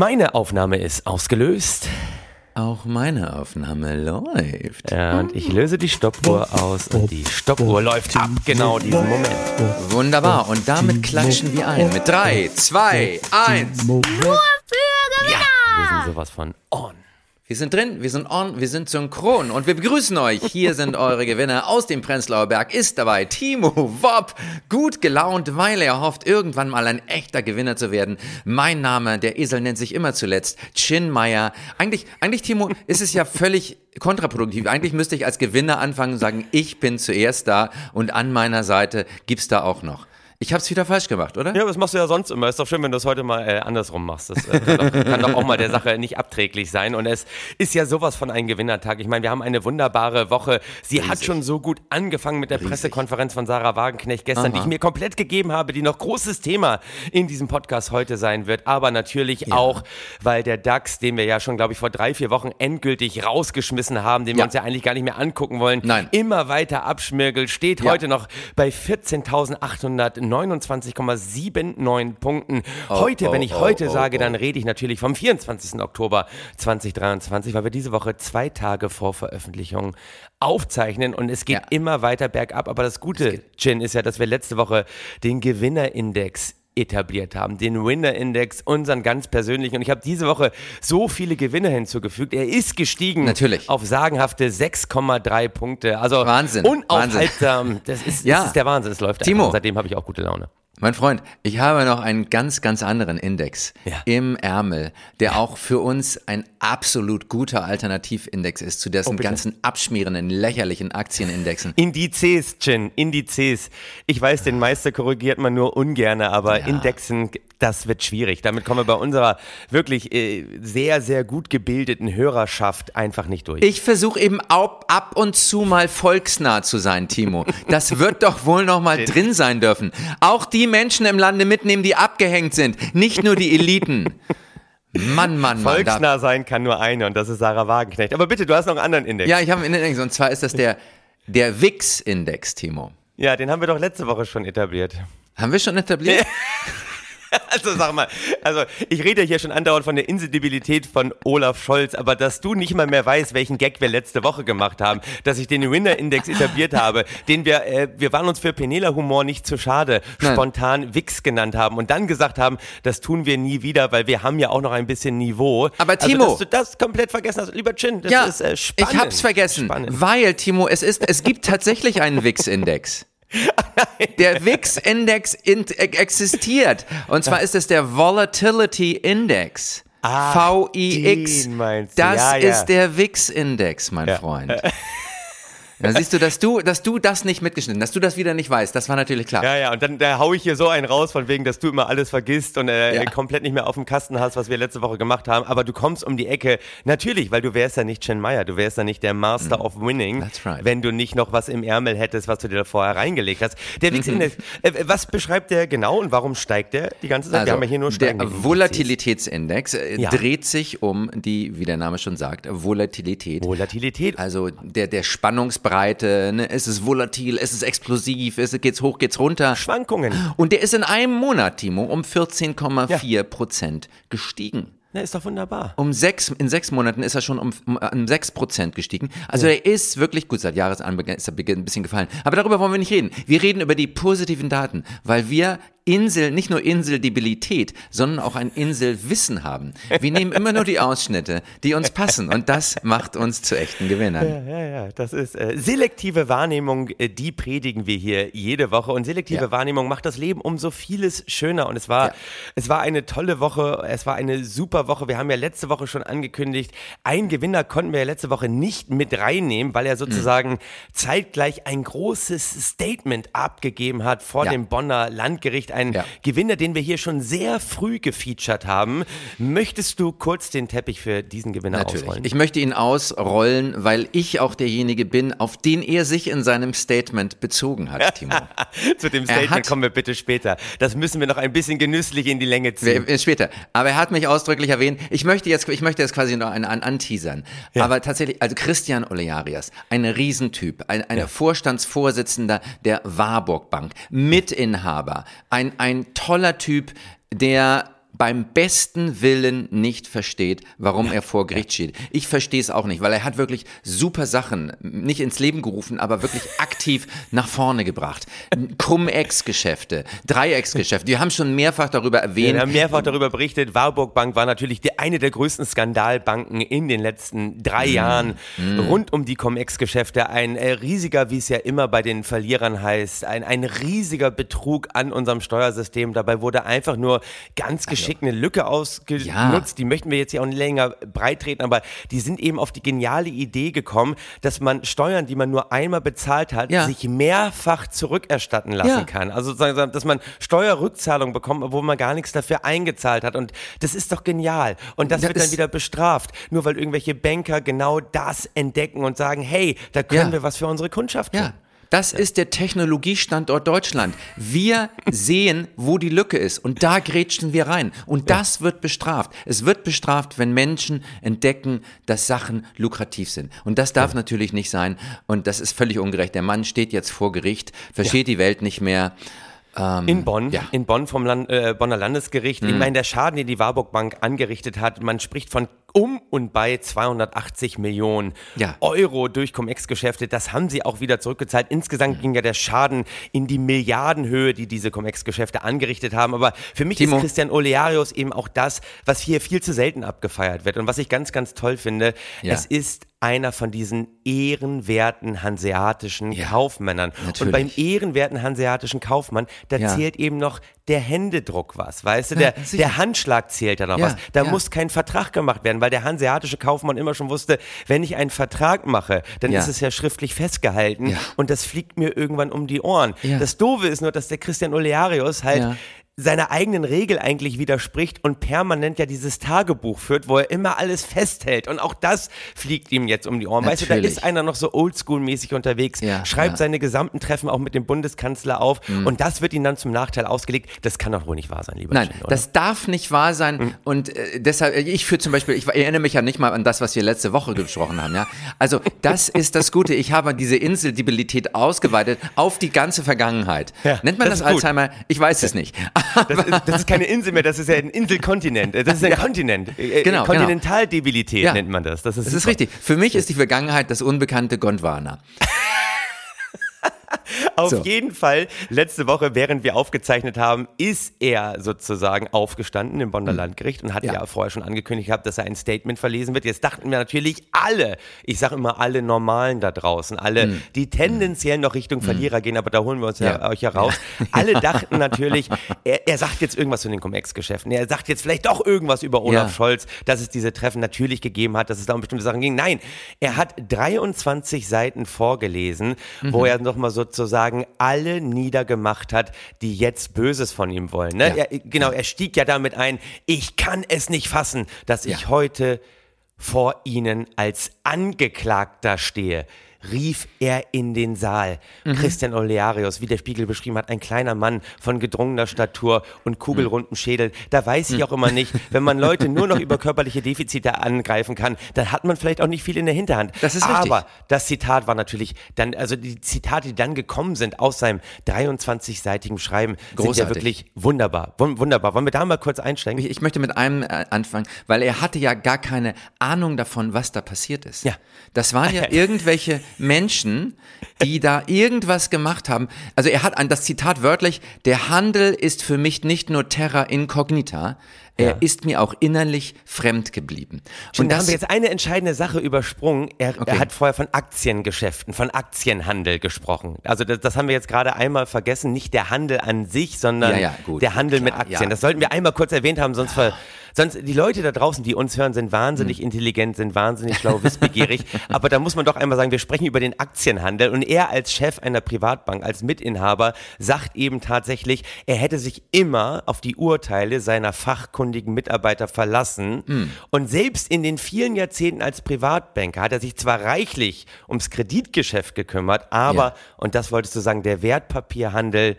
Meine Aufnahme ist ausgelöst. Auch meine Aufnahme läuft. Ja, und ich löse die Stoppuhr aus und die Stoppuhr läuft ab genau diesen Moment. Wunderbar. Und damit klatschen wir ein. Mit 3, 2, 1. Nur für Gewinner! Wir sind sowas von on. Wir sind drin, wir sind on, wir sind synchron und wir begrüßen euch. Hier sind eure Gewinner aus dem Prenzlauer Berg. Ist dabei Timo Wopp, gut gelaunt, weil er hofft, irgendwann mal ein echter Gewinner zu werden. Mein Name, der Esel nennt sich immer zuletzt Chin Meier. Eigentlich, eigentlich, Timo, ist es ja völlig kontraproduktiv. Eigentlich müsste ich als Gewinner anfangen und sagen, ich bin zuerst da und an meiner Seite gibt's da auch noch. Ich habe es wieder falsch gemacht, oder? Ja, das machst du ja sonst immer. Ist doch schön, wenn du es heute mal äh, andersrum machst. Das äh, kann, doch, kann doch auch mal der Sache nicht abträglich sein. Und es ist ja sowas von ein Gewinnertag. Ich meine, wir haben eine wunderbare Woche. Sie hat schon so gut angefangen mit der Riesig. Pressekonferenz von Sarah Wagenknecht gestern, Aha. die ich mir komplett gegeben habe, die noch großes Thema in diesem Podcast heute sein wird. Aber natürlich auch, weil der DAX, den wir ja schon, glaube ich, vor drei, vier Wochen endgültig rausgeschmissen haben, den wir Ja. uns ja eigentlich gar nicht mehr angucken wollen, Nein. immer weiter abschmirgelt, steht Ja. heute noch bei 14.829,79 Punkten. heute, oh, wenn ich oh, heute oh, sage, oh. dann rede ich natürlich vom 24. Oktober 2023, weil wir diese Woche zwei Tage vor Veröffentlichung aufzeichnen und es geht Ja. immer weiter bergab. Aber das Gute, Jin, ist ja, dass wir letzte Woche den Gewinnerindex etabliert haben, den Winner-Index, unseren ganz persönlichen. Und ich habe diese Woche so viele Gewinner hinzugefügt. Er ist gestiegen Natürlich. auf sagenhafte 6,3 Punkte. Also Wahnsinn, unaufhaltsam. Das ist, Ja. das ist der Wahnsinn. Es läuft Timo. einfach. Seitdem habe ich auch gute Laune. Mein Freund, ich habe noch einen ganz, ganz anderen Index Ja. im Ärmel, der auch für uns ein absolut guter Alternativindex ist zu dessen Oh, ganzen abschmierenden, lächerlichen Aktienindexen. Indizes, Jin, Indizes. Ich weiß, den Meister korrigiert man nur ungerne, aber Ja. Indexen, das wird schwierig. Damit kommen wir bei unserer wirklich äh, sehr, sehr gut gebildeten Hörerschaft einfach nicht durch. Ich versuche eben ab, ab und zu mal volksnah zu sein, Timo. Das wird doch wohl noch mal drin sein dürfen. Auch die Menschen im Lande mitnehmen, die abgehängt sind, nicht nur die Eliten. Mann, Mann, Mann. Volksnah sein kann nur eine und das ist Sarah Wagenknecht. Aber bitte, du hast noch einen anderen Index. ja, ich habe einen Index und zwar ist das der, der WIX-Index, Timo. ja, den haben wir doch letzte Woche schon etabliert. Haben wir schon etabliert? Also sag mal, also ich rede hier schon andauernd von der Insensibilität von Olaf Scholz, aber dass du nicht mal mehr weißt, welchen Gag wir letzte Woche gemacht haben, dass ich den Winner-Index etabliert habe, den wir, äh, wir waren uns für Penela-Humor nicht zu schade, Nein. spontan Wix genannt haben und dann gesagt haben, das tun wir nie wieder, weil wir haben ja auch noch ein bisschen Niveau. Aber Timo- also, dass du das komplett vergessen hast, lieber Chin, das ja, ist äh, spannend. ich hab's vergessen, Spannend. weil, Timo, es ist, es gibt tatsächlich einen WIX-Index. Der WIX-Index in- existiert. Und zwar ist es der Volatility Index. Ah, VIX. Das Ja, ja. ist der WIX-Index, mein Freund. Dann siehst du, dass du, dass du das nicht mitgeschnitten, dass du das wieder nicht weißt. Das war natürlich klar. Ja, ja, und dann da hau ich hier so einen raus, von wegen, dass du immer alles vergisst und äh, Ja. komplett nicht mehr auf dem Kasten hast, was wir letzte Woche gemacht haben. Aber du kommst um die Ecke. Natürlich, weil du wärst ja nicht Chen Meyer, du wärst ja nicht der Master of Winning, Mm. That's right. wenn du nicht noch was im Ärmel hättest, was du dir da vorher reingelegt hast. Der Wix Index, äh, was beschreibt der genau und warum steigt der die ganze Zeit? wir haben ja hier nur Also, der. Volatilitätsindex äh, Ja. dreht sich um die, wie der Name schon sagt, Volatilität. Volatilität. Also der, der Spannungsbreite, ne? ist es volatil, ist es explosiv, ist es, geht's hoch, geht's runter. Schwankungen. Und der ist in einem Monat, Timo, um 14,4 Prozent gestiegen. Na, ist doch wunderbar. Um sechs, in sechs Monaten ist er schon um, um, um 6 Prozent gestiegen. Also er ist wirklich gut, seit Jahresanbeginn ist er ein bisschen gefallen. Aber darüber wollen wir nicht reden. Wir reden über die positiven Daten, weil wir Insel, nicht nur Inseldebilität, sondern auch ein Inselwissen haben. Wir nehmen immer nur die Ausschnitte, die uns passen und das macht uns zu echten Gewinnern. Ja, ja, das ist äh, selektive Wahrnehmung, äh, die predigen wir hier jede Woche. Und selektive Ja. Wahrnehmung macht das Leben um so vieles schöner. Und es war, Ja. es war eine tolle Woche, es war eine super Woche. Wir haben ja letzte Woche schon angekündigt, einen Gewinner konnten wir ja letzte Woche nicht mit reinnehmen, weil er sozusagen zeitgleich ein großes Statement abgegeben hat vor Ja. dem Bonner Landgericht. Ein Ja. Gewinner, den wir hier schon sehr früh gefeatured haben. Möchtest du kurz den Teppich für diesen Gewinner Natürlich. ausrollen? Ich möchte ihn ausrollen, weil ich auch derjenige bin, auf den er sich in seinem Statement bezogen hat, Timo. Zu dem Statement kommen wir bitte später. Das müssen wir noch ein bisschen genüsslich in die Länge ziehen. Wer- Später. Aber er hat mich ausdrücklich erwähnt. Ich möchte jetzt, ich möchte jetzt quasi noch einen, einen anteasern. Aber tatsächlich, also Christian Olearias, ein Riesentyp, ein, ein Vorstandsvorsitzender der Warburg Bank, Mitinhaber, ein, ein toller Typ, der beim besten Willen nicht versteht, warum er vor Gericht steht. Ich verstehe es auch nicht, weil er hat wirklich super Sachen nicht ins Leben gerufen, aber wirklich aktiv nach vorne gebracht. Cum-Ex-Geschäfte, Dreiecksgeschäfte. Wir haben schon mehrfach darüber erwähnt. Wir haben mehrfach darüber berichtet. Warburg Bank war natürlich die, eine der größten Skandalbanken in den letzten drei Mhm. Jahren rund um die Cum-Ex-Geschäfte. Ein äh, riesiger, wie es ja immer bei den Verlierern heißt, ein, ein riesiger Betrug an unserem Steuersystem. Dabei wurde einfach nur ganz geschickt eine Lücke ausgenutzt. Ja. Die möchten wir jetzt hier auch nicht länger breit treten, aber die sind eben auf die geniale Idee gekommen, dass man Steuern, die man nur einmal bezahlt hat, Ja. sich mehrfach zurückerstatten lassen Ja. kann. Also sozusagen, dass man Steuerrückzahlung bekommt, obwohl man gar nichts dafür eingezahlt hat. Und das ist doch genial. Und das Das wird dann wieder bestraft, nur weil irgendwelche Banker genau das entdecken und sagen, hey, da können Ja. wir was für unsere Kundschaft tun. Das ist der Technologiestandort Deutschland. Wir sehen, wo die Lücke ist und da grätschen wir rein. Und das wird bestraft. Es wird bestraft, wenn Menschen entdecken, dass Sachen lukrativ sind. Und das darf natürlich nicht sein. Und das ist völlig ungerecht. Der Mann steht jetzt vor Gericht, versteht die Welt nicht mehr. In Bonn, ja. Mhm. in Bonn vom Land, äh, Bonner Landesgericht. Ich meine, der Schaden, den die Warburg Bank angerichtet hat, man spricht von um und bei 280 Millionen Ja. Euro durch Cum-Ex-Geschäfte. Das haben sie auch wieder zurückgezahlt. Insgesamt ging ja der Schaden in die Milliardenhöhe, die diese Cum-Ex-Geschäfte angerichtet haben. Aber für mich Timo. ist Christian Olearius eben auch das, was hier viel zu selten abgefeiert wird und was ich ganz, ganz toll finde. Ja. Es ist einer von diesen ehrenwerten hanseatischen Ja, Kaufmännern. Und natürlich. beim ehrenwerten hanseatischen Kaufmann, da Ja. zählt eben noch der Händedruck was, weißt du? Der, Ja, der Handschlag zählt da noch was. Da muss kein Vertrag gemacht werden, weil der hanseatische Kaufmann immer schon wusste, wenn ich einen Vertrag mache, dann ist es ja schriftlich festgehalten und das fliegt mir irgendwann um die Ohren. Das Doofe ist nur, dass der Christian Olearius halt. Seiner eigenen Regel eigentlich widerspricht und permanent ja dieses Tagebuch führt, wo er immer alles festhält. Und auch das fliegt ihm jetzt um die Ohren. Weißt du, da Natürlich. ist einer noch so oldschool-mäßig unterwegs, Ja, schreibt ja. seine gesamten Treffen auch mit dem Bundeskanzler auf und das wird ihm dann zum Nachteil ausgelegt. Das kann doch wohl nicht wahr sein, lieber Nein, oder? das darf nicht wahr sein. Und äh, deshalb, ich für zum Beispiel, ich erinnere mich ja nicht mal an das, was wir letzte Woche besprochen haben. Ja, also das ist das Gute. Ich habe diese Inseldebilität ausgeweitet auf die ganze Vergangenheit. Ja, Nennt man das das. Alzheimer? Ich weiß es nicht. Das ist, das ist keine Insel mehr, das ist ja ein Inselkontinent. Das ist ein Kontinent. Äh, Genau, Kontinentaldebilität Ja. nennt man das. Das ist, Das ist richtig. Für mich ist die Vergangenheit das unbekannte Gondwana. Auf So. jeden Fall, letzte Woche, während wir aufgezeichnet haben, ist er sozusagen aufgestanden im Bonner Landgericht und hat ja. Hm. Ja. vorher schon angekündigt gehabt, dass er ein Statement verlesen wird. Jetzt dachten wir natürlich alle, ich sage immer alle Normalen da draußen, alle, Hm. die tendenziell noch Richtung Verlierer gehen, aber da holen wir uns ja, Ja. euch ja raus. Alle dachten natürlich, er, er sagt jetzt irgendwas zu den Cum-Ex-Geschäften. Er sagt jetzt vielleicht doch irgendwas über Olaf Ja. Scholz, dass es diese Treffen natürlich gegeben hat, dass es da um bestimmte Sachen ging. Nein, er hat 23 Seiten vorgelesen, Mhm. wo er nochmal sozusagen alle niedergemacht hat, die jetzt Böses von ihm wollen. Ne? Ja. Er, genau, er stieg ja damit ein, ich kann es nicht fassen, dass ich Ja. heute vor Ihnen als Angeklagter stehe rief er in den Saal. Mhm. Christian Olearius, wie der Spiegel beschrieben hat, ein kleiner Mann von gedrungener Statur und kugelrundem Schädel. Da weiß Mhm. ich auch immer nicht, wenn man Leute nur noch über körperliche Defizite angreifen kann, dann hat man vielleicht auch nicht viel in der Hinterhand. Das ist richtig. Aber das Zitat war natürlich dann, also die Zitate, die dann gekommen sind aus seinem 23-seitigen Schreiben, sind ja Großartig. wirklich wunderbar. Wun- Wunderbar. Wollen wir da mal kurz einsteigen? Ich, ich möchte mit einem äh, anfangen, weil er hatte ja gar keine Ahnung davon, was da passiert ist. Ja. Das waren ja irgendwelche Menschen, die da irgendwas gemacht haben. Also er hat an das Zitat wörtlich, der Handel ist für mich nicht nur terra incognita, er Ja. ist mir auch innerlich fremd geblieben. Und da haben wir jetzt eine entscheidende Sache übersprungen. Er, Okay. er hat vorher von Aktiengeschäften, von Aktienhandel gesprochen. Also das, das haben wir jetzt gerade einmal vergessen. Nicht der Handel an sich, sondern Ja, ja, gut, der Handel klar, mit Aktien. Das sollten wir einmal kurz erwähnt haben, sonst, ver, sonst die Leute da draußen, die uns hören, sind wahnsinnig Hm. intelligent, sind wahnsinnig schlau, wissbegierig. Aber da muss man doch einmal sagen, wir sprechen über den Aktienhandel. Und er als Chef einer Privatbank, als Mitinhaber, sagt eben tatsächlich, er hätte sich immer auf die Urteile seiner fachkundigen Mitarbeiter verlassen. Hm. Und selbst in den vielen Jahrzehnten als Privatbanker hat er sich zwar reichlich ums Kreditgeschäft gekümmert, aber, Ja. und das wolltest du sagen, der Wertpapierhandel,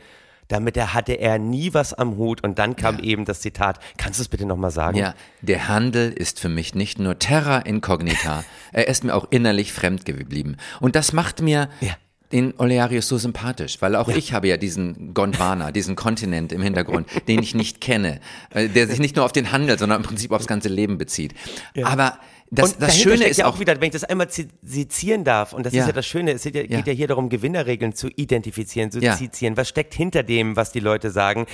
damit er hatte er nie was am Hut. Und dann kam eben das Zitat. Kannst du es bitte nochmal sagen? ja, der Handel ist für mich nicht nur terra incognita, er ist mir auch innerlich fremd geblieben. Und das macht mir Ja. den Olearius so sympathisch, weil auch ja. ich habe ja diesen Gondwana, diesen Kontinent im Hintergrund, den ich nicht kenne, äh, der sich nicht nur auf den Handel, sondern im Prinzip aufs ganze Leben bezieht. Ja. Aber das, und das Schöne ist ja auch wieder, wenn ich das einmal sezieren darf, und das ja. ist ja das Schöne, es geht ja, geht ja hier darum, Gewinnerregeln zu identifizieren, zu ja. sezieren. Was steckt hinter dem, was die Leute sagen?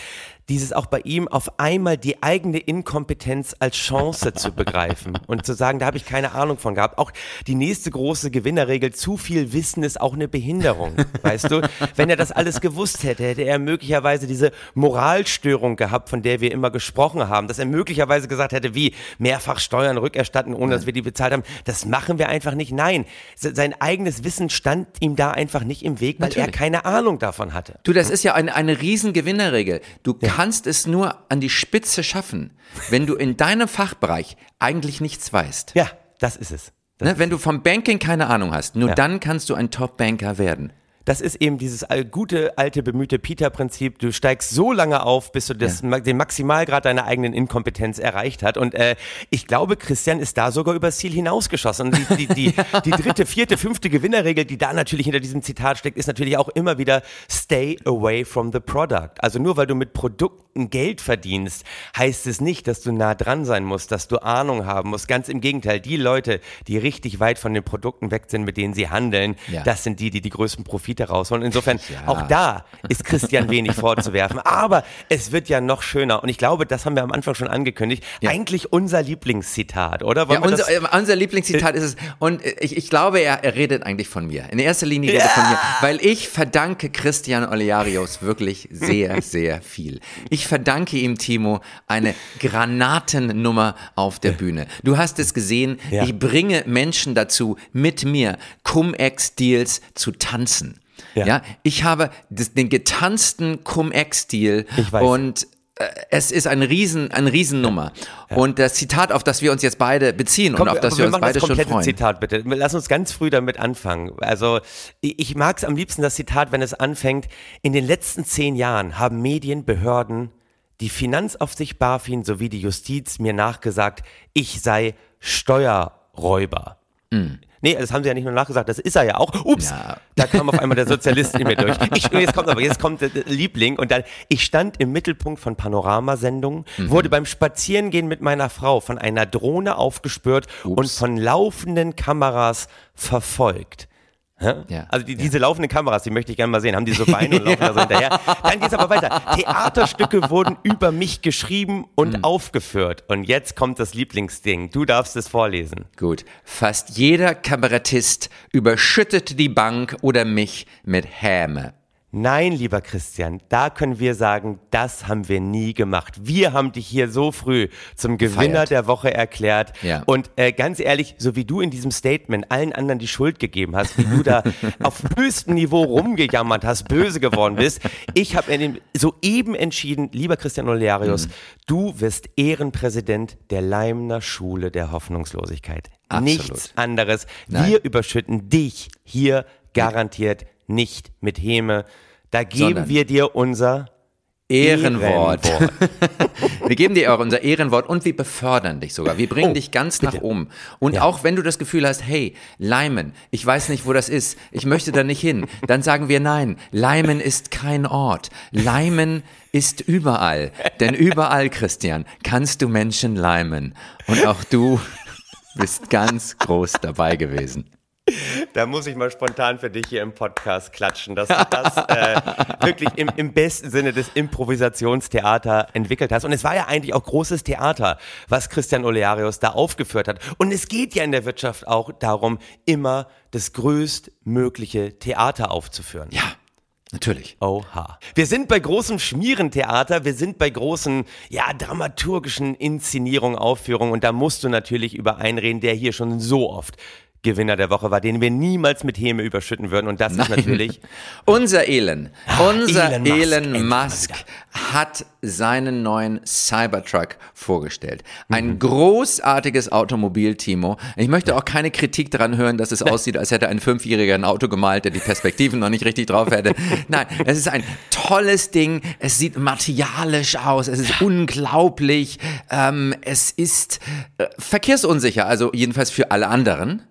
Dieses auch bei ihm auf einmal die eigene Inkompetenz als Chance zu begreifen und zu sagen, da habe ich keine Ahnung von gehabt. Auch die nächste große Gewinnerregel, zu viel Wissen ist auch eine Behinderung, weißt du? Wenn er das alles gewusst hätte, hätte er möglicherweise diese Moralstörung gehabt, von der wir immer gesprochen haben, dass er möglicherweise gesagt hätte, wie mehrfach Steuern rückerstatten, ohne dass wir die bezahlt haben. Das machen wir einfach nicht. Nein, sein eigenes Wissen stand ihm da einfach nicht im Weg, weil Natürlich. er keine Ahnung davon hatte. Du, das ist ja eine, eine Riesengewinnerregel. Du ja. Kannst es nur an die Spitze schaffen, wenn du in deinem Fachbereich eigentlich nichts weißt. Ja, das ist es. Das ne, wenn du vom Banking keine Ahnung hast, nur ja. dann kannst du ein Top-Banker werden das ist eben dieses gute, alte, bemühte Peter-Prinzip. Du steigst so lange auf, bis du das, ja. den Maximalgrad deiner eigenen Inkompetenz erreicht hat. Und äh, ich glaube, Christian ist da sogar übers Ziel hinausgeschossen. Und die, die, die, die dritte, vierte, fünfte Gewinnerregel, die da natürlich hinter diesem Zitat steckt, ist natürlich auch immer wieder stay away from the product. Also nur weil du mit Produkten Geld verdienst, heißt es nicht, dass du nah dran sein musst, dass du Ahnung haben musst. Ganz im Gegenteil, die Leute, die richtig weit von den Produkten weg sind, mit denen sie handeln, ja. das sind die, die die größten Profite Profite rausholen. Insofern, ja. auch da ist Christian wenig vorzuwerfen. Aber es wird ja noch schöner. Und ich glaube, das haben wir am Anfang schon angekündigt. Ja. Eigentlich unser Lieblingszitat, oder? ja, unser, äh, unser, Lieblingszitat ist es. Und ich, ich glaube, er, er, redet eigentlich von mir. In erster Linie redet ja. von mir. Weil ich verdanke Christian Olearius wirklich sehr, sehr viel. Ich verdanke ihm, Timo, eine Granatennummer auf der Bühne. Du hast es gesehen. Ich bringe Menschen dazu, mit mir Cum-Ex-Deals zu tanzen. Ja. ja ich habe den getanzten Cum-Ex-Stil und äh, es ist ein Riesen, eine Riesennummer. Ja. Und das Zitat, auf das wir uns jetzt beide beziehen Komm, und auf das wir, wir uns beide das schon freuen. Zitat bitte. Lass uns ganz früh damit anfangen. Also ich mag es am liebsten das Zitat, wenn es anfängt. In den letzten zehn Jahren haben Medien, Behörden, die Finanzaufsicht BaFin sowie die Justiz mir nachgesagt, ich sei Steuerräuber. Mhm. Nee, das haben sie ja nicht nur nachgesagt, das ist er ja auch. Ups, ja. da kam auf einmal der Sozialist in mir durch. Ich, jetzt kommt aber, jetzt kommt der Liebling und dann, ich stand im Mittelpunkt von Panoramasendungen, mhm. wurde beim Spazierengehen mit meiner Frau von einer Drohne aufgespürt Ups. und von laufenden Kameras verfolgt. Ja, also die, diese laufenden Kameras, die möchte ich gerne mal sehen. Haben die so Beine und laufen da so hinterher. Dann geht's aber weiter. Theaterstücke wurden über mich geschrieben und mhm. aufgeführt. Und jetzt kommt das Lieblingsding. Du darfst es vorlesen. Gut. Fast jeder Kabarettist überschüttet die Bank oder mich mit Häme. Nein, lieber Christian, da können wir sagen, das haben wir nie gemacht. Wir haben dich hier so früh zum Gewinner Feiert. der Woche erklärt. Ja. Und äh, ganz ehrlich, so wie du in diesem Statement allen anderen die Schuld gegeben hast, wie du da auf höchstem Niveau rumgejammert hast, böse geworden bist, ich habe soeben entschieden, lieber Christian Olearius, mhm. du wirst Ehrenpräsident der Leimner Schule der Hoffnungslosigkeit. Absolut. Nichts anderes. Nein. Wir überschütten dich hier garantiert nicht mit Häme. Da geben Sondern wir dir unser Ehrenwort. Ehrenwort. wir geben dir auch unser Ehrenwort und wir befördern dich sogar. Wir bringen oh, dich ganz bitte. nach oben. Und ja. auch wenn du das Gefühl hast, hey, Leimen, ich weiß nicht, wo das ist, ich möchte da nicht hin, dann sagen wir nein, Leimen ist kein Ort. Leimen ist überall. Denn überall, Christian, kannst du Menschen leimen. Und auch du bist ganz groß dabei gewesen. Da muss ich mal spontan für dich hier im Podcast klatschen, dass du das äh, wirklich im, im besten Sinne des Improvisationstheater entwickelt hast. Und es war ja eigentlich auch großes Theater, was Christian Olearius da aufgeführt hat. Und es geht ja in der Wirtschaft auch darum, immer das größtmögliche Theater aufzuführen. Ja. Natürlich. Oha. Wir sind bei großem Schmierentheater, wir sind bei großen, ja, dramaturgischen Inszenierungen, Aufführungen und da musst du natürlich über einen reden, der hier schon so oft Gewinner der Woche war, den wir niemals mit Häme überschütten würden. Und das Nein. ist natürlich unser Elon. Ah, unser Elon Musk, Elon Musk hat seinen neuen Cybertruck vorgestellt. Ein mhm. großartiges Automobil, Timo. Ich möchte auch keine Kritik daran hören, dass es aussieht, als hätte ein Fünfjähriger ein Auto gemalt, der die Perspektiven noch nicht richtig drauf hätte. Nein, es ist ein tolles Ding. Es sieht martialisch aus. Es ist unglaublich. Ähm, es ist äh, verkehrsunsicher, also jedenfalls für alle anderen.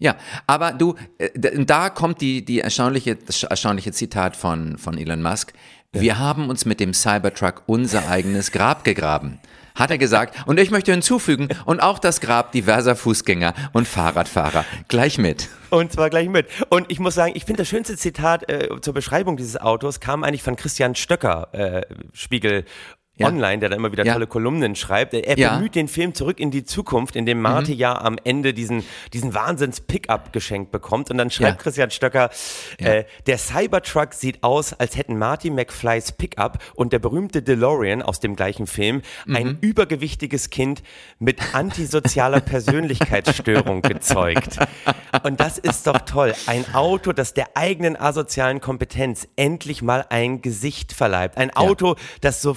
Ja, aber du, äh, da kommt die, die erstaunliche, das erstaunliche Zitat von, von Elon Musk. Wir haben uns mit dem Cybertruck unser eigenes Grab gegraben. Hat er gesagt. Und ich möchte hinzufügen, und auch das Grab diverser Fußgänger und Fahrradfahrer. Gleich mit. Und zwar gleich mit. Und ich muss sagen, ich finde das schönste Zitat äh, zur Beschreibung dieses Autos kam eigentlich von Christian Stöcker, äh, Spiegel Ja. Online, der da immer wieder Ja. tolle Kolumnen schreibt. Er. Mhm. bemüht den Film zurück in die Zukunft, in dem Marty ja am Ende diesen, diesen Wahnsinns-Pickup geschenkt bekommt. Und dann schreibt. Christian Stöcker, äh, der Cybertruck sieht aus, als hätten Marty McFlys Pickup und der berühmte DeLorean aus dem gleichen Film Mhm. ein übergewichtiges Kind mit antisozialer Persönlichkeitsstörung gezeugt. Und das ist doch toll. Ein Auto, das der eigenen asozialen Kompetenz endlich mal ein Gesicht verleiht. Ein Auto, das so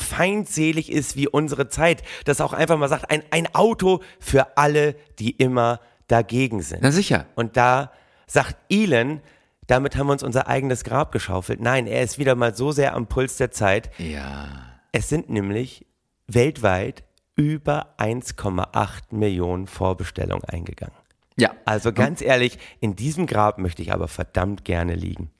feindselig ist wie unsere Zeit. Das auch einfach mal sagt, ein, ein Auto für alle, die immer dagegen sind. Na sicher. Und da sagt Elon, damit haben wir uns unser eigenes Grab geschaufelt. Nein, er ist wieder mal so sehr am Puls der Zeit. Ja. Es sind nämlich weltweit über 1,8 Millionen Vorbestellungen eingegangen. Ja. Also ganz ehrlich, in diesem Grab möchte ich aber verdammt gerne liegen.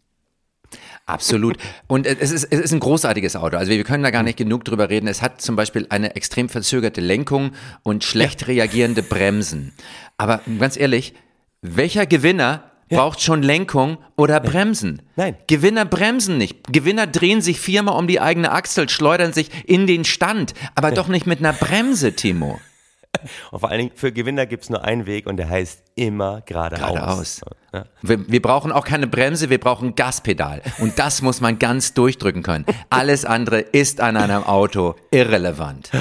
Absolut. Und es ist, es ist ein großartiges Auto. Also wir können da gar nicht genug drüber reden. Es hat zum Beispiel eine extrem verzögerte Lenkung und schlecht reagierende Bremsen. Aber ganz ehrlich, welcher Gewinner braucht schon Lenkung oder Bremsen? Nein. Gewinner bremsen nicht. Gewinner drehen sich viermal um die eigene Achsel, schleudern sich in den Stand, aber doch nicht mit einer Bremse, Timo. Und vor allen Dingen, für Gewinner gibt es nur einen Weg und der heißt immer geradeaus. Geradeaus. Ja. Wir, wir brauchen auch keine Bremse, wir brauchen Gaspedal. Und das muss man ganz durchdrücken können. Alles andere ist an einem Auto irrelevant.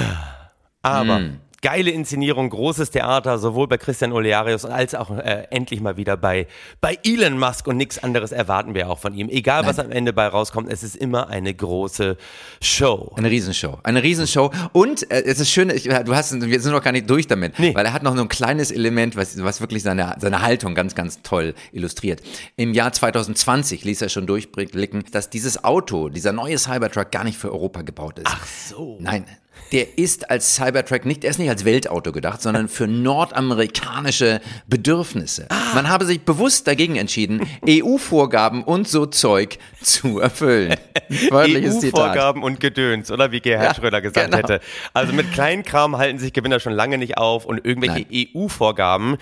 Aber Hm. Geile Inszenierung, großes Theater, sowohl bei Christian Olearius als auch äh, endlich mal wieder bei, bei Elon Musk und nichts anderes erwarten wir auch von ihm. Egal, was am Ende bei rauskommt, es ist immer eine große Show. Eine Riesenshow. Eine Riesenshow. Und äh, es ist schön, ich, du hast, wir sind noch gar nicht durch damit, Nee. weil er hat noch so ein kleines Element, was, was wirklich seine, seine Haltung ganz, ganz toll illustriert. Im Jahr 2020 ließ er schon durchblicken, dass dieses Auto, dieser neue Cybertruck gar nicht für Europa gebaut ist. Ach so. Nein. Der ist als Cybertruck nicht, er ist nicht als Weltauto gedacht, sondern für nordamerikanische Bedürfnisse. Man habe sich bewusst dagegen entschieden, EU-Vorgaben und so Zeug zu erfüllen. EU-Vorgaben und Gedöns, oder wie Gerhard Ja, Schröder gesagt genau. hätte. Also mit Kleinkram halten sich Gewinner schon lange nicht auf und irgendwelche EU-Vorgaben,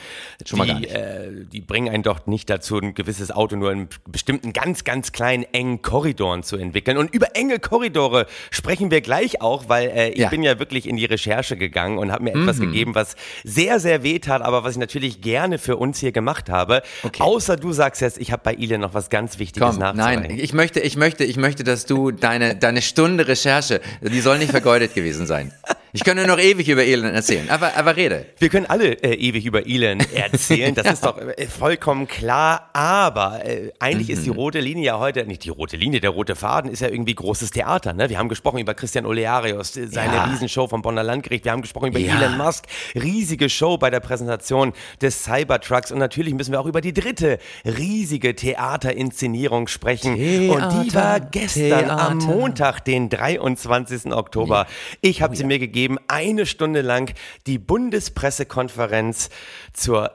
gar die, äh, die bringen einen doch nicht dazu, ein gewisses Auto nur in bestimmten ganz, ganz kleinen, engen Korridoren zu entwickeln. Und über enge Korridore sprechen wir gleich auch, weil äh, ich Ja. bin ja wirklich in die Recherche gegangen und habe mir etwas gegeben, was sehr, sehr weh tat, aber was ich natürlich gerne für uns hier gemacht habe. Okay. Außer du sagst jetzt, ich habe bei Elon noch was ganz Wichtiges Komm, nachzureichen. nein, ich möchte, ich möchte, ich möchte, dass du deine, deine Stunde Recherche, die soll nicht vergeudet gewesen sein. Ich könnte noch ewig über Elend erzählen, aber, aber rede. Wir können alle äh, ewig über Elon erzählen, das ist doch äh, vollkommen klar, aber äh, eigentlich ist die Mhm. rote Linie ja heute, nicht die rote Linie, der rote Faden ist ja irgendwie großes Theater. Ne? Wir haben gesprochen über Christian Olearius, äh, seine Ja. Riesenshow vom Bonner Landgericht, wir haben gesprochen über Ja. Elon Musk, riesige Show bei der Präsentation des Cybertrucks und natürlich müssen wir auch über die dritte riesige Theaterinszenierung sprechen und die war Theater, gestern am Theater. Montag, den 23. Oktober. Ich habe sie mir gegeben, eine Stunde lang die Bundespressekonferenz zur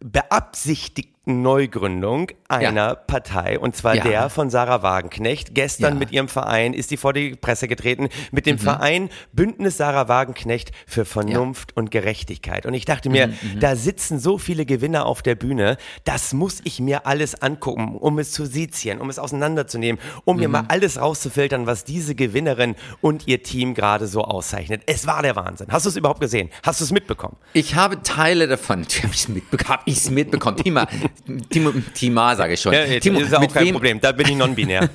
beabsichtigten Neugründung einer Partei und zwar Ja. der von Sarah Wagenknecht. Gestern Ja. Mhm. mit ihrem Verein ist die vor die Presse getreten mit dem Verein Bündnis Sarah Wagenknecht für Vernunft und Gerechtigkeit. Und ich dachte mir, Mhm, da sitzen so viele Gewinner auf der Bühne, das muss ich mir alles angucken, um es zu sezieren, um es auseinanderzunehmen, um Mhm. mir mal alles rauszufiltern, was diese Gewinnerin und ihr Team gerade so auszeichnet. Es war der Wahnsinn. Hast du es überhaupt gesehen? Hast du es mitbekommen? Ich habe Teile davon, natürlich habe ich es mitbekommen, hab ich's mitbekommen. Tima, Timo, Tima sage ich schon. Ja, jetzt Timo, ist ja auch mit kein wem, Problem. Da bin ich non-binär.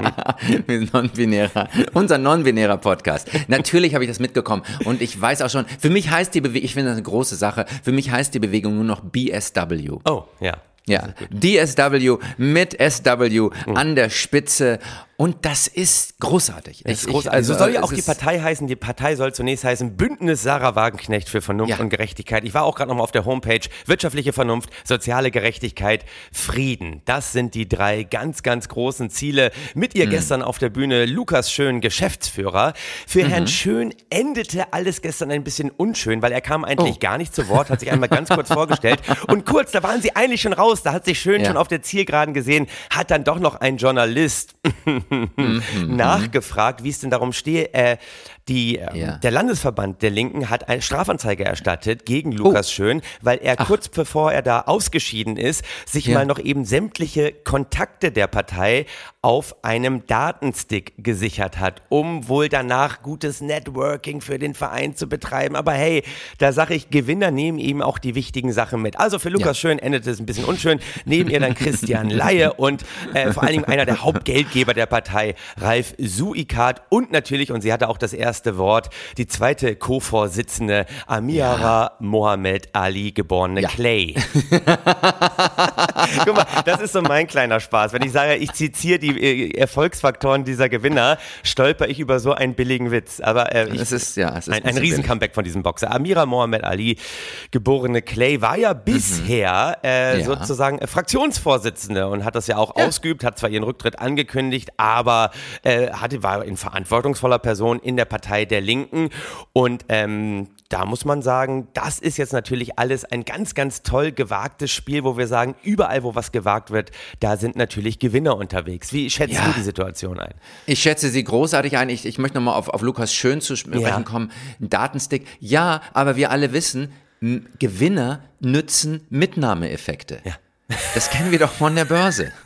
Wir sind non-binärer, unser non-binärer Podcast. Natürlich habe ich das mitbekommen und ich weiß auch schon, für mich heißt die Bewegung, ich finde das eine große Sache, für mich heißt die Bewegung nur noch BSW. Oh, ja. Ja, DSW mit SW mhm. an der Spitze und das ist großartig. Das ist großartig. Ich, also, also, soll ja auch die Partei heißen. Die Partei soll zunächst heißen Bündnis Sarah Wagenknecht für Vernunft ja. und Gerechtigkeit. Ich war auch gerade nochmal auf der Homepage. Wirtschaftliche Vernunft, soziale Gerechtigkeit, Frieden. Das sind die drei ganz, ganz großen Ziele. Mit ihr mhm. gestern auf der Bühne Lukas Schön, Geschäftsführer. Für mhm. Herrn Schön endete alles gestern ein bisschen unschön, weil er kam eigentlich oh. gar nicht zu Wort, hat sich einmal ganz kurz vorgestellt. Und kurz, da waren sie eigentlich schon raus. Da hat sich Schön ja. schon auf der Zielgeraden gesehen, hat dann doch noch ein Journalist mhm. nachgefragt, wie es denn darum stehe. Äh, die, ähm, ja. Der Landesverband der Linken hat eine Strafanzeige erstattet gegen Lukas oh. Schön, weil er Ach. kurz bevor er da ausgeschieden ist, sich ja. mal noch eben sämtliche Kontakte der Partei auf einem Datenstick gesichert hat, um wohl danach gutes Networking für den Verein zu betreiben. Aber hey, da sage ich, Gewinner nehmen eben auch die wichtigen Sachen mit. Also für Lukas ja. Schön endet es ein bisschen unschön. Neben ihr dann Christian Laie und äh, vor allen Dingen einer der Hauptgeldgeber der Partei, Ralf Suikat und natürlich, und sie hatte auch das erste erste Wort. Die zweite Co-Vorsitzende, Amiara ja. Mohammed Ali, geborene ja. Clay. Guck mal, das ist so mein kleiner Spaß. Wenn ich sage, ich zitiere die äh, Erfolgsfaktoren dieser Gewinner, stolper ich über so einen billigen Witz. Aber äh, ich, es ist, ja, es ist ein, ein Riesen-Comeback von diesem Boxer. Amira Mohammed Ali, geborene Clay, war ja bisher mhm. äh, ja. sozusagen äh, Fraktionsvorsitzende und hat das ja auch ja. ausgeübt, hat zwar ihren Rücktritt angekündigt, aber äh, hatte, war in verantwortungsvoller Person in der Partei Partei der Linken. Und ähm, da muss man sagen, das ist jetzt natürlich alles ein ganz, ganz toll gewagtes Spiel, wo wir sagen, überall, wo was gewagt wird, da sind natürlich Gewinner unterwegs. Wie schätzt ja. du die Situation ein? Ich schätze sie großartig ein. Ich, ich möchte nochmal auf, auf Lukas Schön zu sprechen ja. kommen. Ein Datenstick. Ja, aber wir alle wissen, Gewinner nützen Mitnahmeeffekte. Ja. Das kennen wir doch von der Börse.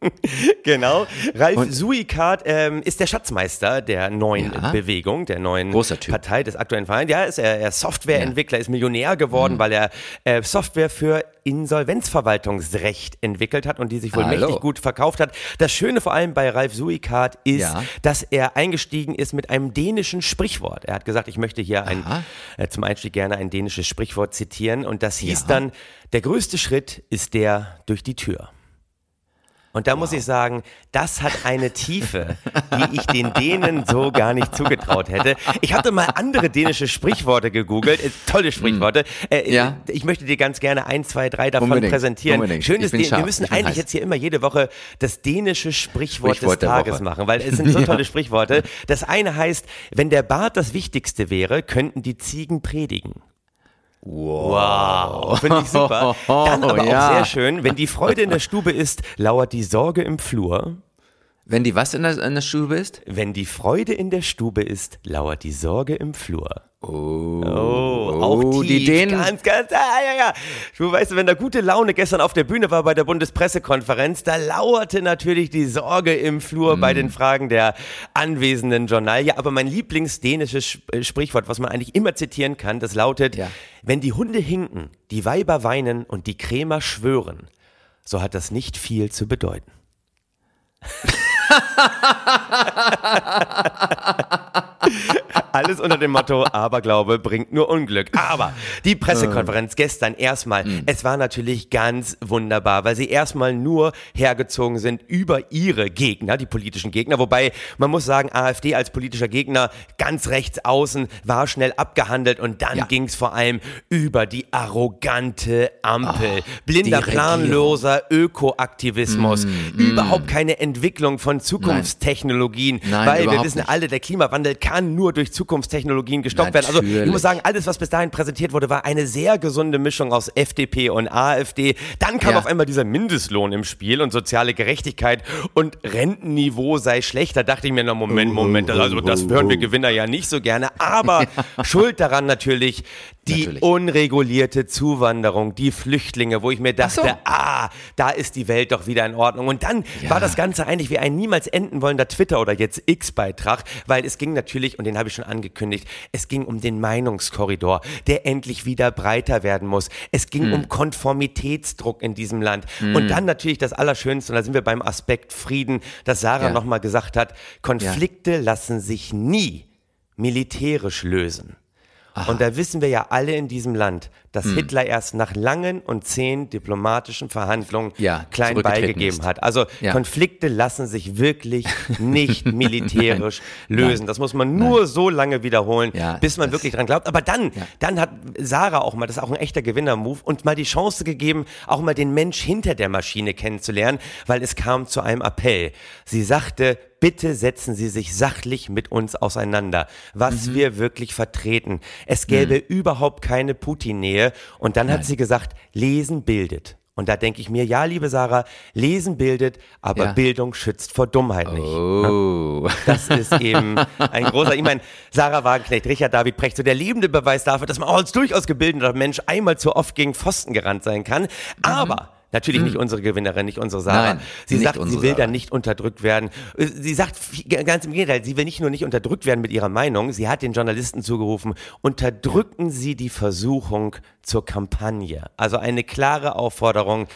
genau. Ralf und Suikat ähm, ist der Schatzmeister der neuen ja. Bewegung, der neuen Partei des aktuellen Vereins. Ja, ist er, er Softwareentwickler, ja. ist Millionär geworden, mhm. weil er äh, Software für Insolvenzverwaltungsrecht entwickelt hat und die sich wohl Hallo. mächtig gut verkauft hat. Das Schöne vor allem bei Ralf Suikat ist, ja. dass er eingestiegen ist mit einem dänischen Sprichwort. Er hat gesagt, ich möchte hier ein, äh, zum Einstieg gerne ein dänisches Sprichwort zitieren und das hieß dann, der größte Schritt ist der durch die Tür. Und da wow. muss ich sagen, das hat eine Tiefe, die ich den Dänen so gar nicht zugetraut hätte. Ich hatte mal andere dänische Sprichworte gegoogelt, äh, tolle Sprichworte. Mm. Äh, ja. Ich möchte dir ganz gerne ein, zwei, drei davon unbedingt, präsentieren. Unbedingt. Schön ist, wir müssen eigentlich heiß. jetzt hier immer jede Woche das dänische Sprichwort, Sprichwort des Tages machen, weil es sind so tolle Sprichworte. Das eine heißt, wenn der Bart das Wichtigste wäre, könnten die Ziegen predigen. Wow, wow. finde ich super. Dann aber ja. auch sehr schön, wenn die Freude in der Stube ist, lauert die Sorge im Flur. Wenn die was in der, in der Stube ist? Wenn die Freude in der Stube ist, lauert die Sorge im Flur. Oh, oh, auch oh, die Dänen. Ganz, ganz, ja, ja, ja. Du weißt, wenn da gute Laune gestern auf der Bühne war bei der Bundespressekonferenz, da lauerte natürlich die Sorge im Flur mm. bei den Fragen der anwesenden Journalie. Aber mein Lieblingsdänisches äh, Sprichwort, was man eigentlich immer zitieren kann, das lautet, ja. wenn die Hunde hinken, die Weiber weinen und die Krämer schwören, so hat das nicht viel zu bedeuten. Alles unter dem Motto, Aberglaube bringt nur Unglück. Aber die Pressekonferenz gestern erstmal, mhm. es war natürlich ganz wunderbar, weil sie erstmal nur hergezogen sind über ihre Gegner, die politischen Gegner. Wobei man muss sagen, AfD als politischer Gegner ganz rechts außen war schnell abgehandelt und dann ja. ging es vor allem über die arrogante Ampel. Oh, Blinder, planloser Ökoaktivismus. Mm, überhaupt keine Entwicklung von Zukunftstechnologien. Nein, weil wir wissen nicht. alle, der Klimawandel kann nur durch Zukunft Zukunftstechnologien gestoppt Natürlich. werden. Also ich muss sagen, alles, was bis dahin präsentiert wurde, war eine sehr gesunde Mischung aus FDP und AfD. Dann kam ja. auf einmal dieser Mindestlohn im Spiel und soziale Gerechtigkeit und Rentenniveau sei schlechter. dachte ich mir, na Moment, Moment, also das hören wir Gewinner ja nicht so gerne. Aber schuld daran natürlich die natürlich. unregulierte Zuwanderung, die Flüchtlinge, wo ich mir dachte, so. ah, da ist die Welt doch wieder in Ordnung. Und dann ja. war das Ganze eigentlich wie ein niemals enden wollender Twitter oder jetzt X-Beitrag, weil es ging natürlich, und den habe ich schon angekündigt, es ging um den Meinungskorridor, der endlich wieder breiter werden muss. Es ging hm. um Konformitätsdruck in diesem Land. Hm. Und dann natürlich das Allerschönste, und da sind wir beim Aspekt Frieden, dass Sarah ja. nochmal gesagt hat, Konflikte ja. lassen sich nie militärisch lösen. Und da wissen wir ja alle in diesem Land, dass Hitler erst nach langen und zehn diplomatischen Verhandlungen Ja, klein beigegeben ist. hat. Also Ja. Konflikte lassen sich wirklich nicht militärisch lösen. Das muss man nur so lange wiederholen, Ja, bis man wirklich dran glaubt. Aber dann, dann hat Sarah auch mal, das ist auch ein echter Gewinner-Move, und mal die Chance gegeben, auch mal den Mensch hinter der Maschine kennenzulernen, weil es kam zu einem Appell. Sie sagte, bitte setzen Sie sich sachlich mit uns auseinander, was wir wirklich vertreten. Es gäbe überhaupt keine Putin-Nähe. Und dann hat sie gesagt, lesen bildet. Und da denke ich mir, ja, liebe Sarah, lesen bildet, aber Ja. Bildung schützt vor Dummheit nicht. Oh. Das ist eben ein großer, ich meine, Sarah Wagenknecht, Richard David Precht, so der lebende Beweis dafür, dass man auch als durchaus gebildeter Mensch einmal zu oft gegen Pfosten gerannt sein kann. Aber Natürlich nicht unsere Gewinnerin, nicht unsere Sarah. Nein, sie sagt, sie will Sarah. da nicht unterdrückt werden. Äh, Sie sagt ganz im Gegenteil, sie will nicht nur nicht unterdrückt werden mit ihrer Meinung, sie hat den Journalisten zugerufen, unterdrücken Sie die Versuchung zur Kampagne. Also eine klare Aufforderung,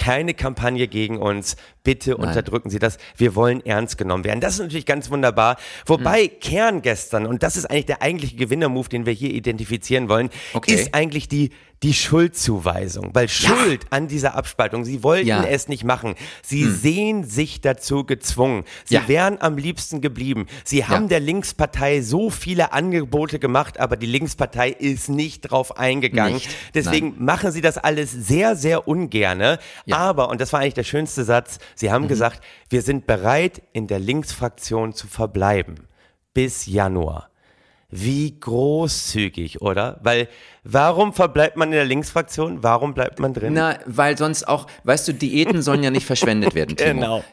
keine Kampagne gegen uns, bitte unterdrücken Sie das. Wir wollen ernst genommen werden. Das ist natürlich ganz wunderbar. Wobei Hm. Kern gestern, und das ist eigentlich der eigentliche Gewinnermove, den wir hier identifizieren wollen, Okay. ist eigentlich die, die Schuldzuweisung. Weil Schuld an dieser Abspaltung, sie wollten Ja. es nicht machen. Sie sehen sich dazu gezwungen. Sie Ja. wären am liebsten geblieben. Sie haben Ja. der Linkspartei so viele Angebote gemacht, aber die Linkspartei ist nicht drauf eingegangen. Nicht. Deswegen machen sie das alles sehr, sehr ungerne. Ja. Mhm. Aber, und das war eigentlich der schönste Satz, sie haben gesagt, wir sind bereit, in der Linksfraktion zu verbleiben. Bis Januar. Wie großzügig, oder? Weil, warum verbleibt man in der Linksfraktion? Warum bleibt man drin? Na, weil sonst auch, weißt du, Diäten sollen ja nicht verschwendet werden, Timo. Genau.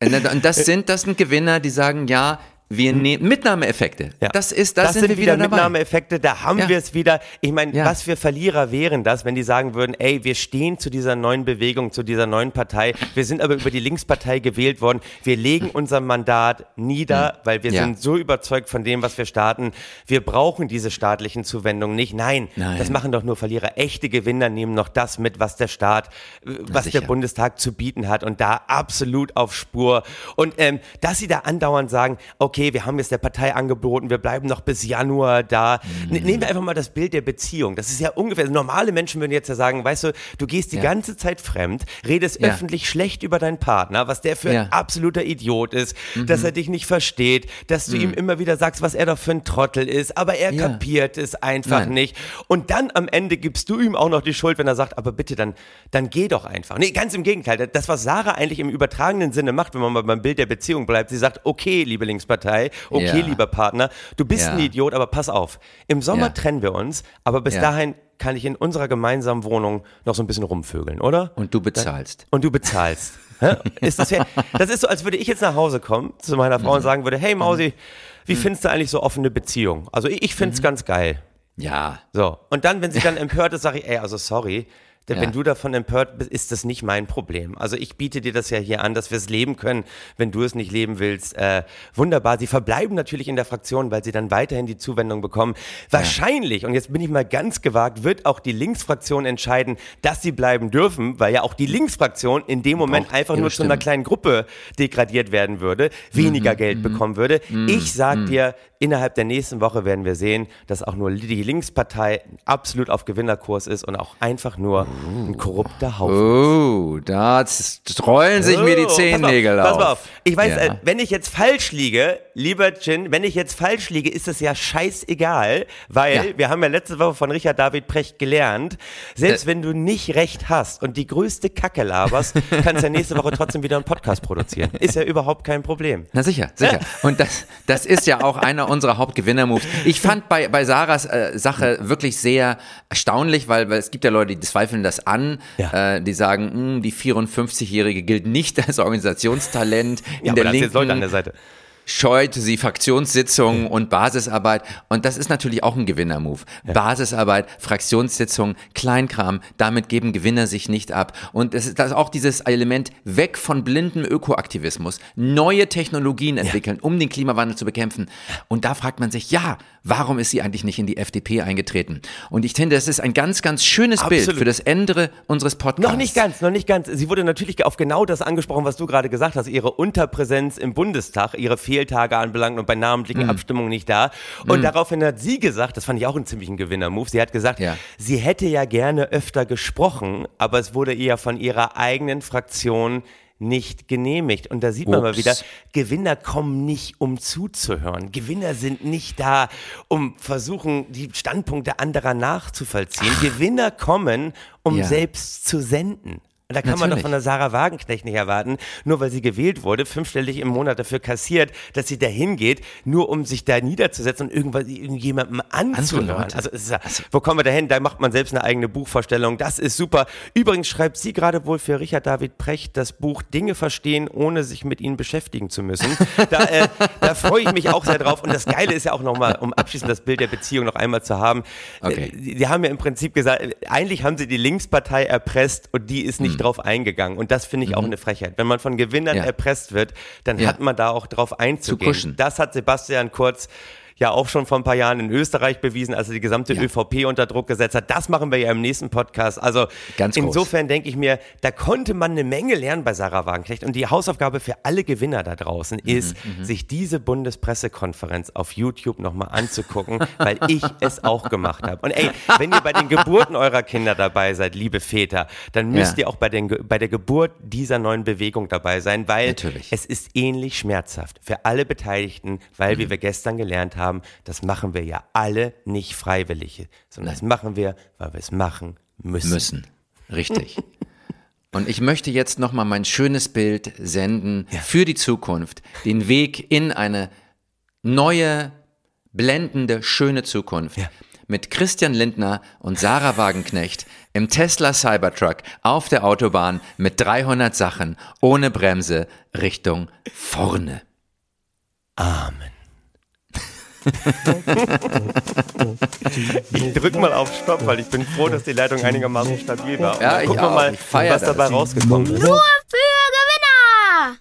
Und das sind, das sind Gewinner, die sagen, ja, wir nehmen Mitnahmeeffekte. Hm. Ja. Das ist, das, sind, wir wieder, dabei. Mitnahmeeffekte, da haben Ja. wir es wieder. Ich meine, Ja. was für Verlierer wären das, wenn die sagen würden, ey, wir stehen zu dieser neuen Bewegung, zu dieser neuen Partei, wir sind aber über die Linkspartei gewählt worden, wir legen unser Mandat nieder, weil wir Hm. Sind so überzeugt von dem, was wir starten, wir brauchen diese staatlichen Zuwendungen nicht. Nein, Nein. das machen doch nur Verlierer. Echte Gewinner nehmen noch das mit, was der Staat, äh, was der. Bundestag zu bieten hat und da absolut auf Spur. Und ähm, dass sie da andauernd sagen, okay, wir haben jetzt der Partei angeboten, wir bleiben noch bis Januar da. Mhm. Nehmen wir einfach mal das Bild der Beziehung. Das ist ja ungefähr, normale Menschen würden jetzt ja sagen, weißt du, du gehst die Ja. ganze Zeit fremd, redest Ja. öffentlich schlecht über deinen Partner, was der für Ja. ein absoluter Idiot ist, Mhm. dass er dich nicht versteht, dass du ihm immer wieder sagst, was er doch für ein Trottel ist, aber er kapiert es einfach Nein. nicht. Und dann am Ende gibst du ihm auch noch die Schuld, wenn er sagt, aber bitte, dann, dann geh doch einfach. Nee, ganz im Gegenteil. Das, was Sarah eigentlich im übertragenen Sinne macht, wenn man mal beim Bild der Beziehung bleibt, sie sagt, okay, liebe Linkspartei, okay, Ja. lieber Partner, du bist Ja. ein Idiot, aber pass auf. Im Sommer Ja. trennen wir uns, aber bis dahin kann ich in unserer gemeinsamen Wohnung noch so ein bisschen rumvögeln, oder? Und du bezahlst. Und du bezahlst. Ist das, fair? das ist so, als würde ich jetzt nach Hause kommen zu meiner Frau und sagen würde, hey Mausi, wie findest du eigentlich so offene Beziehung? Also ich, ich finde es ganz geil. Ja. So, und dann, wenn sie dann empört ist, sage ich, ey, also sorry, denn Ja. wenn du davon empört bist, ist das nicht mein Problem. Also ich biete dir das ja hier an, dass wir es leben können, wenn du es nicht leben willst. Äh, wunderbar. Sie verbleiben natürlich in der Fraktion, weil sie dann weiterhin die Zuwendung bekommen. Wahrscheinlich, und jetzt bin ich mal ganz gewagt, wird auch die Linksfraktion entscheiden, dass sie bleiben dürfen, weil ja auch die Linksfraktion in dem Moment einfach nur zu einer kleinen Gruppe degradiert werden würde, weniger Geld bekommen würde. Ich sag dir, innerhalb der nächsten Woche werden wir sehen, dass auch nur die Linkspartei absolut auf Gewinnerkurs ist und auch einfach nur ein korrupter Haufen. Oh, da rollen sich mir die Oh, pass Zehennägel auf, auf. Pass mal auf. Ich weiß, Ja. äh, wenn ich jetzt falsch liege, lieber Chin, wenn ich jetzt falsch liege, ist es ja scheißegal, weil Ja. wir haben ja letzte Woche von Richard David Precht gelernt, selbst Äh. wenn du nicht recht hast und die größte Kacke laberst, kannst du ja nächste Woche trotzdem wieder einen Podcast produzieren. Ist ja überhaupt kein Problem. Na sicher, sicher. Und das, das ist ja auch einer unserer Hauptgewinner-Moves. Ich fand bei, bei Sarahs äh, Sache wirklich sehr erstaunlich, weil, weil es gibt ja Leute, die zweifeln das an, Ja. äh, die sagen, "Hm, die 54-Jährige gilt nicht als Organisationstalent Ja, in aber der du jetzt Leute an Linken. der Seite. Scheut sie Fraktionssitzungen und Basisarbeit. Und das ist natürlich auch ein Gewinnermove. Basisarbeit, Fraktionssitzungen, Kleinkram, damit geben Gewinner sich nicht ab. Und es ist das ist auch dieses Element weg von blindem Ökoaktivismus, neue Technologien entwickeln, um den Klimawandel zu bekämpfen. Und da fragt man sich, ja, warum ist sie eigentlich nicht in die FDP eingetreten? Und ich finde, das ist ein ganz, ganz schönes Bild Absolut. für das Ende unseres Podcasts. Noch nicht ganz, noch nicht ganz. Sie wurde natürlich auf genau das angesprochen, was du gerade gesagt hast, ihre Unterpräsenz im Bundestag, ihre fehlende Fehltage anbelangt und bei namentlichen Mhm. Abstimmungen nicht da. Und daraufhin hat sie gesagt, das fand ich auch einen ziemlichen Gewinner-Move, sie hat gesagt, Ja. sie hätte ja gerne öfter gesprochen, aber es wurde ihr von ihrer eigenen Fraktion nicht genehmigt. Und da sieht man mal Ups. wieder, Gewinner kommen nicht, um zuzuhören. Gewinner sind nicht da, um versuchen, die Standpunkte anderer nachzuvollziehen. Gewinner kommen, um Ja. selbst zu senden. Und da kann man doch Natürlich. von der Sarah Wagenknecht nicht erwarten, nur weil sie gewählt wurde, fünfstellig im Monat dafür kassiert, dass sie dahin geht, nur um sich da niederzusetzen und irgendwas irgendjemandem anzuhören. Also, ist ja, wo kommen wir dahin? Da macht man selbst eine eigene Buchvorstellung. Das ist super. Übrigens schreibt sie gerade wohl für Richard David Precht das Buch Dinge verstehen, ohne sich mit ihnen beschäftigen zu müssen. Da, äh, da freue ich mich auch sehr drauf. Und das Geile ist ja auch nochmal, um abschließend das Bild der Beziehung noch einmal zu haben. Okay. Äh, Die, die haben ja im Prinzip gesagt, äh, eigentlich haben sie die Linkspartei erpresst und die ist nicht drauf eingegangen. Und das finde ich auch eine Frechheit. Wenn man von Gewinnern Mhm. Ja. erpresst wird, dann hat man da auch drauf einzugehen. Das hat Sebastian Kurz ja auch schon vor ein paar Jahren in Österreich bewiesen, als er die gesamte Ja. ÖVP unter Druck gesetzt hat. Das machen wir ja im nächsten Podcast. Also Ganz groß. insofern denke ich mir, da konnte man eine Menge lernen bei Sarah Wagenknecht. Und die Hausaufgabe für alle Gewinner da draußen Mhm, ist, sich diese Bundespressekonferenz auf YouTube nochmal anzugucken, weil ich es auch gemacht habe. Und ey, wenn ihr bei den Geburten eurer Kinder dabei seid, liebe Väter, dann müsst Ja. ihr auch bei, den, bei der Geburt dieser neuen Bewegung dabei sein, weil Natürlich. es ist ähnlich schmerzhaft für alle Beteiligten, weil, Mhm. wie wir gestern gelernt haben, das machen wir ja alle nicht freiwillig, sondern das machen wir, weil wir es machen müssen. müssen. Richtig. Und ich möchte jetzt nochmal mein schönes Bild senden für die Zukunft, den Weg in eine neue, blendende, schöne Zukunft. Ja. Mit Christian Lindner und Sarah Wagenknecht im Tesla Cybertruck auf der Autobahn mit 300 Sachen ohne Bremse Richtung vorne. Amen ich drücke mal auf Stopp, weil ich bin froh, dass die Leitung einigermaßen stabil war. Und ja, gucken wir mal, was dabei rausgekommen ist. Nur für Gewinner!